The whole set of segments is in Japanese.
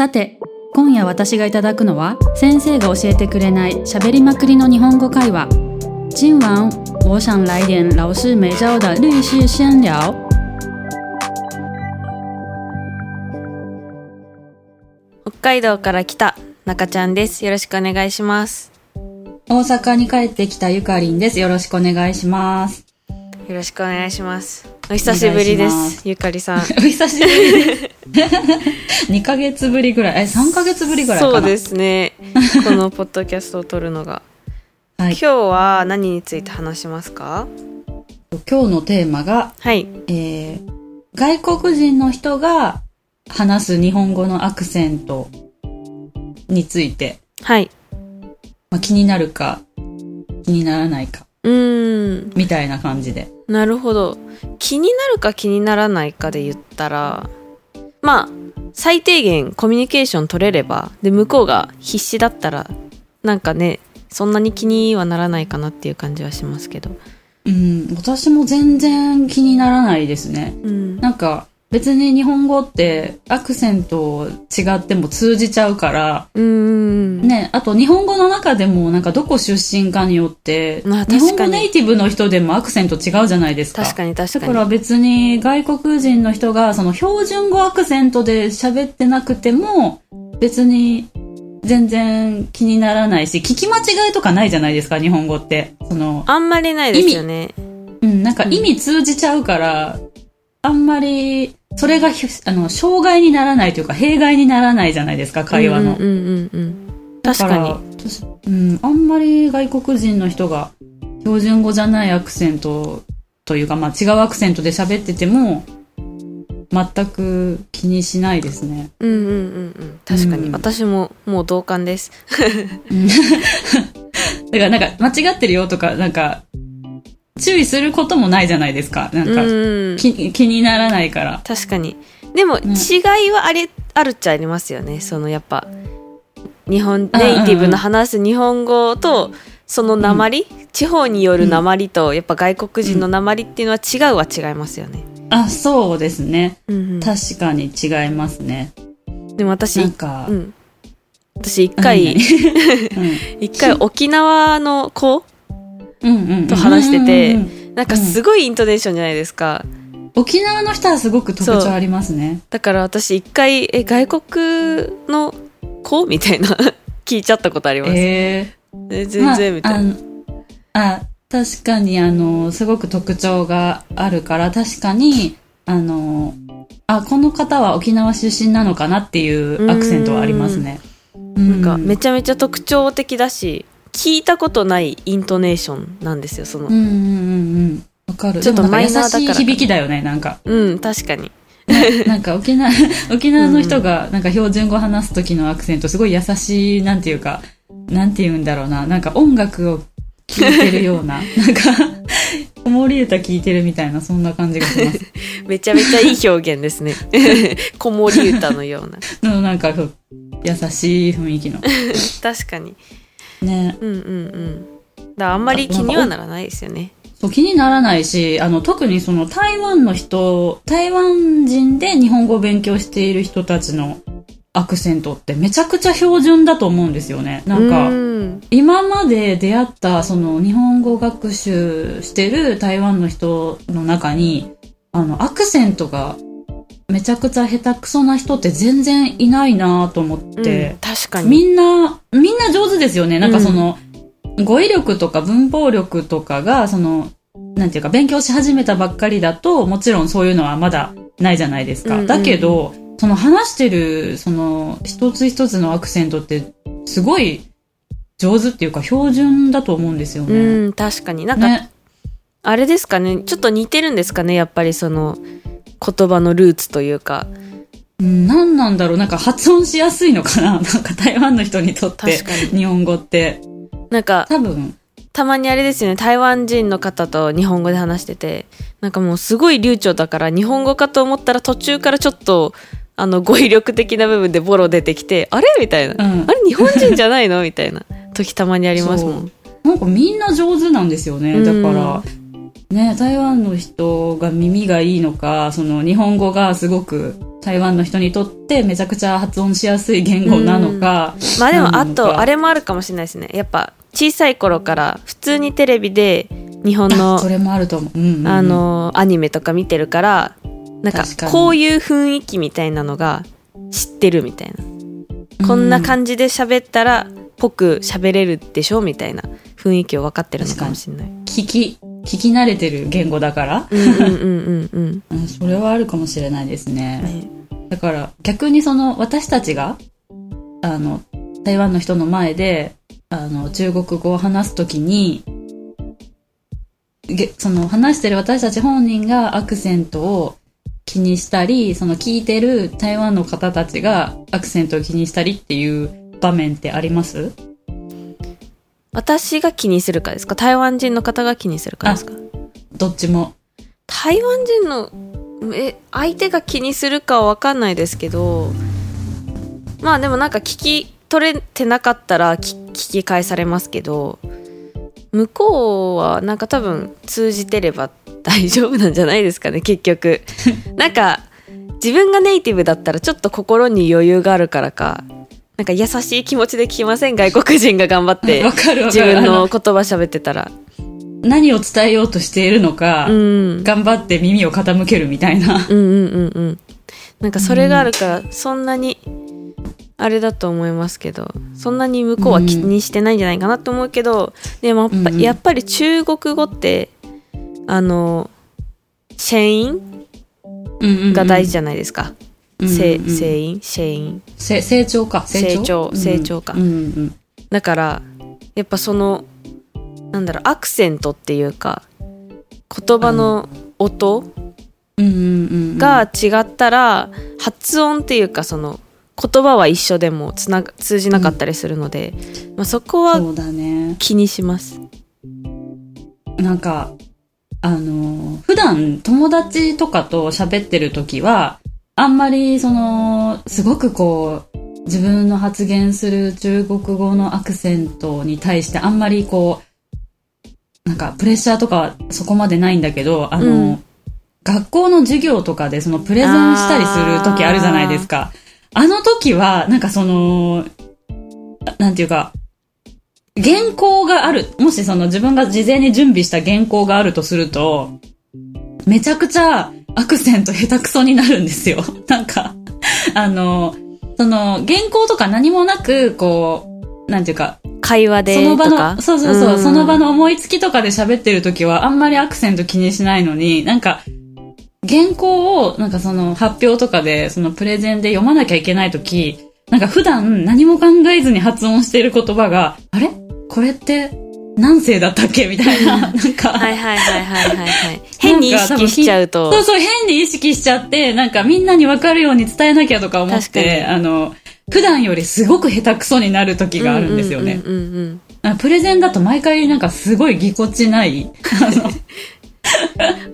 さて、今夜私がいただくのは、先生が教えてくれない喋りまくりの日本語会話。今晚我想来点老师没教的律师闲聊。北海道から来た中ちゃんです。よろしくお願いします。大阪に帰ってきたゆかりんです。よろしくお願いします。よろしくお願いします。お久しぶりですす。ゆかりさん。お久しぶり。2ヶ月ぶりぐらい。え、3ヶ月ぶりぐらいかな？そうですね。このポッドキャストを撮るのが。はい。今日は何について話しますか？今日のテーマが、はい。えー、外国人の人が話す日本語のアクセントについて、はい。まあ、気になるか、気にならないか、うーん。みたいな感じで。なるほど。気になるか気にならないかで言ったら、まあ、最低限コミュニケーション取れれば、で、向こうが必死だったら、なんかね、そんなに気にはならないかなっていう感じはしますけど。うん、私も全然気にならないですね。うん。なんか、別に日本語ってアクセント違っても通じちゃうから、うーん。ね、あと日本語の中でもなんかどこ出身かによって、まあ日本語ネイティブの人でもアクセント違うじゃないですか。確かに確かに。だから別に外国人の人がその標準語アクセントで喋ってなくても別に全然気にならないし、聞き間違いとかないじゃないですか、日本語って。その、あんまりないですよね。うん、なんか意味通じちゃうから、あんまり、それがひあの、障害にならないというか、弊害にならないじゃないですか、会話の。うんうんうんうん。確かに。うん、あんまり外国人の人が標準語じゃないアクセントというか、まあ違うアクセントで喋ってても、全く気にしないですね。うんうんうんうん。確かに。うん私ももう同感です。だからなんか間違ってるよとか、なんか、注意することもないじゃないですか。なんか、うん。気気にならないから。確かに。でも、ん違いはあれ、あるっちゃありますよね。そのやっぱ、日本、うんうんネイティブの話す日本語と、その鉛、地方による鉛と、やっぱ外国人の鉛っていうのは違うは違いますよね。あ、そうですね。うんうん、確かに違いますね。でも私、なんか、うん。私一回、一回沖縄の子うんうんうんと話しててなんかすごいイントネーションじゃないですか。沖縄の人はすごく特徴ありますね。だから私一回、え、外国の子？みたいな 聞いちゃったことあります。えええ全然みたいな。まあ、確かにあの、すごく特徴があるから、確かに、あの、あ、この方は沖縄出身なのかなっていうアクセントはありますね。ななんかめちゃめちゃ特徴的だし、聞いたことないイントネーションなんですよ、その。うんうんうんうん。わかる。ちょっとマイナーだから優しい響きだよね、なんか。うん、確かに。な んか沖縄、沖縄の人がなんか標準語話す時のアクセントすごい優しい、なんていうか、なんて言うんだろうな。なんか音楽を聴いてるような、なんか、子守歌聴いてるみたいな、そんな感じがします。めちゃめちゃいい表現ですね。子守歌のような。のなんか優しい雰囲気の。確かに。ね。うんうんうん。だあんまり気にはならないですよね。そう気にならないし、あの、特にその台湾の人、台湾人で日本語を勉強している人たちのアクセントってめちゃくちゃ標準だと思うんですよね。なんか、うん今まで出会ったその日本語学習してる台湾の人の中に、あの、アクセントがめちゃくちゃ下手くそな人って全然いないなと思って、うん確かに。みんな、みんな上手ですよね。なんかその、語彙力とか文法力とかが、その、なんていうか、勉強し始めたばっかりだと、もちろんそういうのはまだないじゃないですか。うんうんだけど、その話してる、その、一つ一つのアクセントって、すごい上手っていうか、標準だと思うんですよね。うん、確かに。なんか、ね。あれですかね。ちょっと似てるんですかね。やっぱりその、言葉のルーツというか。うん何なんだろうなんか発音しやすいのかな なんか台湾の人にとって確かに。日本語って。なんか、多分。たまにあれですよね。台湾人の方と日本語で話してて、なんかもうすごい流暢だから、日本語かと思ったら途中からちょっと、あの、語彙力的な部分でボロ出てきて、あれ？みたいな。うんあれ日本人じゃないの？みたいな時たまにありますもん。なんかみんな上手なんですよね。うんだから、ね、台湾の人が耳がいいのか、その日本語がすごく台湾の人にとってめちゃくちゃ発音しやすい言語なのか。まあでもあとあれれもあるかもしれないですね。やっぱ小さい頃から普通にテレビで日本のそれもあると思う。うんうんうん。あ、のアニメとか見てるからなんかこういう雰囲気みたいなのが知ってるみたいな。こんな感じで喋ったらぽく喋れるでしょみたいな雰囲気を分かってるのかもしれない。聞き、聞き慣れてる言語だから、それはあるかもしれないですね。ね。だから逆にその私たちが、あの、台湾の人の前で、あの、中国語を話すときに、げその話してる私たち本人がアクセントを気にしたり、その聞いてる台湾の方たちがアクセントを気にしたりっていう場面ってあります？私が気にするかですか？台湾人の方が気にするかですか？どっちも。台湾人のえ相手が気にするかは分かんないですけどまあでもなんか聞き取れてなかったら聞聞き返されますけど向こうはなんか多分通じてれば大丈夫なんじゃないですかね結局。なんか自分がネイティブだったらちょっと心に余裕があるからかなんか優しい気持ちで聞きません？外国人が頑張って 自。分のあ言葉喋ってたら。何を伝えようとしているのか、うん。頑張って耳を傾けるみたいな。うんうんうんうん。なんかそれがあるからそんなにあれだと思いますけどそんなに向こうは気にしてないんじゃないかなと思うけどでもやっぱ,、り中国語ってあのシェインが大事じゃないですか、せうんうんうんセインシェインせ成長か。成長？うん。成長か。うんうんだからやっぱそのなんだろうアクセントっていうか言葉の音、うんうんうんうん。が違ったら、発音っていうかその言葉は一緒でもつなが通じなかったりするので、まあ、そこは気にします。なんかあの普段友達とかと喋ってる時はあんまりそのすごくこう自分の発言する中国語のアクセントに対してあんまりこうなんかプレッシャーとかはそこまでないんだけどあの、うん学校の授業とかでそのプレゼンしたりする時あるじゃないですか。あの時は、なんかその、なんていうか、原稿がある。もしその自分が事前に準備した原稿があるとすると、めちゃくちゃアクセント下手くそになるんですよ。なんか、あの、その原稿とか何もなく、こう、なんていうか、会話でその場の、そうそうそう、ん。その場の思いつきとかで喋ってる時はあんまりアクセント気にしないのに、なんか、原稿を、なんかその発表とかで、そのプレゼンで読まなきゃいけない時、なんか普段何も考えずに発音している言葉が、あれ？これって何世だったっけみたいな、なんか、はいはいはいはいはいはい。変に意識しちゃうと。そうそう、変に意識しちゃって、なんかみんなに分かるように伝えなきゃとか思って、あの、普段よりすごく下手くそになる時があるんですよね。うんうんうんうん。あプレゼンだと毎回なんかすごいぎこちない。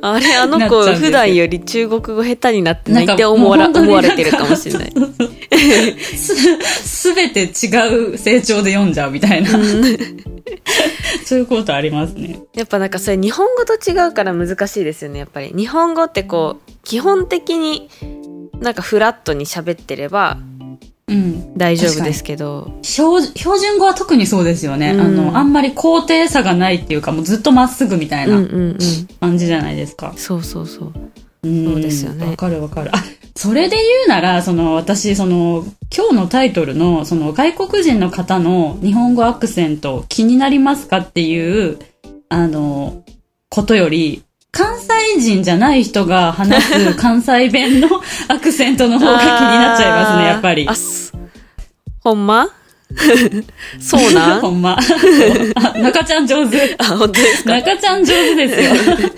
あ れあの子普段より中国語下手になってないって思わ思われてるかもしれない。す、すべて違う成長で読んじゃうみたいな。そういうことありますね。やっぱなんかそれ日本語と違うから難しいですよねやっぱり日本語ってこう基本的になんかフラットに喋ってればうん。大丈夫ですけど標標準語は特にそうですよね。うんあの、あんまり高低差がないっていうか、もうずっとまっすぐみたいうんうなんうん感じじゃないですか。そうそうそううんそうですよねわかるわかる。あ、それで言うなら、その、私、その、今日のタイトルの、その、外国人の方の日本語アクセント気になりますかっていう、あの、ことより、関西人じゃない人が話す 関西弁のアクセントの方が気になっちゃいますね、やっぱりあ。す ほんま？そうなほんま。中ちゃん上手。あ本当ですか？中ちゃん上手ですよ。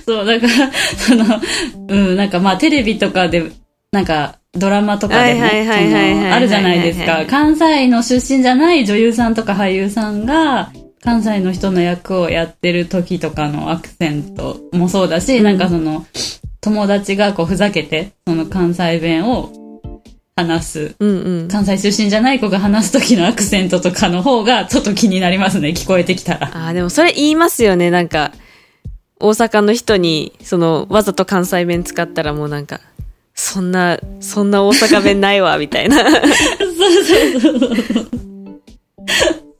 そう、だから、その、うん、なんかまあテレビとかで、なんかドラマとかでも、あるじゃないですか。関西の出身じゃない女優さんとか俳優さんが、関西の人の役をやってる時とかのアクセントもそうだし、うんなんかその、友達がこうふざけて、その関西弁を話す。うんうん関西出身じゃない子が話す時のアクセントとかの方がちょっと気になりますね、聞こえてきたら。あーでもそれ言いますよねなんか大阪の人にそのわざと関西弁使ったらもうなんかそんな、そんな大阪弁ないわ、みたいな。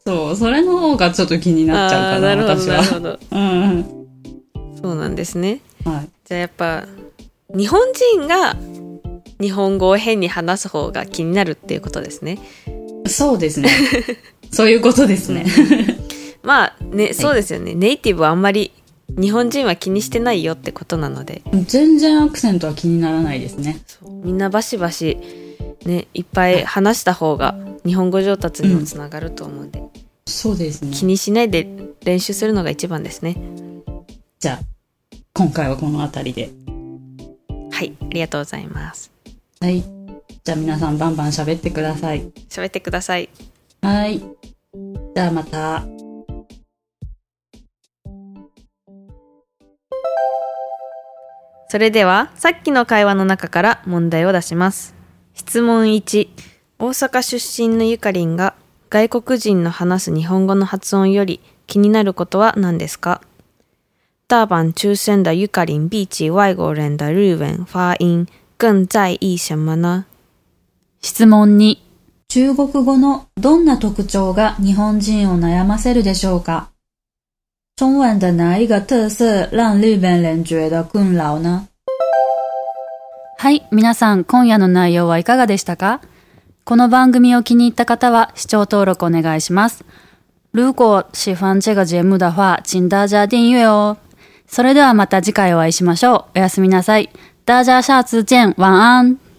そう、それの方がちょっと気になっちゃうかな、なるほど、私は。なるほど。うんうん。そうなんですね。はい。じゃあやっぱ、日本人が日本語を変に話す方が気になるっていうことですね。そうですね。そういうことですね。まあね、そうですよね。ネイティブはあんまり日本人は気にしてないよってことなので、全然アクセントは気にならないですね。みんなバシバシね、いっぱい話した方が日本語上達にもつながると思うんで、そうですね。気にしないで練習するのが一番ですね。じゃあ、今回はこの辺りで。はい、ありがとうございます。はい。じゃあ皆さんバンバン喋ってください。喋ってください。はい。じゃあまた。それでは、さっきの会話の中から問題を出します。質問1。大阪出身のゆかりんが外国人の話す日本語の発音より気になることは何ですか？大阪出身的ゆかりん比起外国人的日文发音更在意什么呢質問2。中国語のどんな特徴が日本人を悩ませるでしょうか？中文的哪一个特色让日本人觉得困扰呢？はい、皆さん今夜の内容はいかがでしたか？この番組を気に入った方は視聴登録お願いします。如果喜欢这个节目的话，请大家订阅哦。それではまた次回お会いしましょう。おやすみなさい。大家下次见。晚安。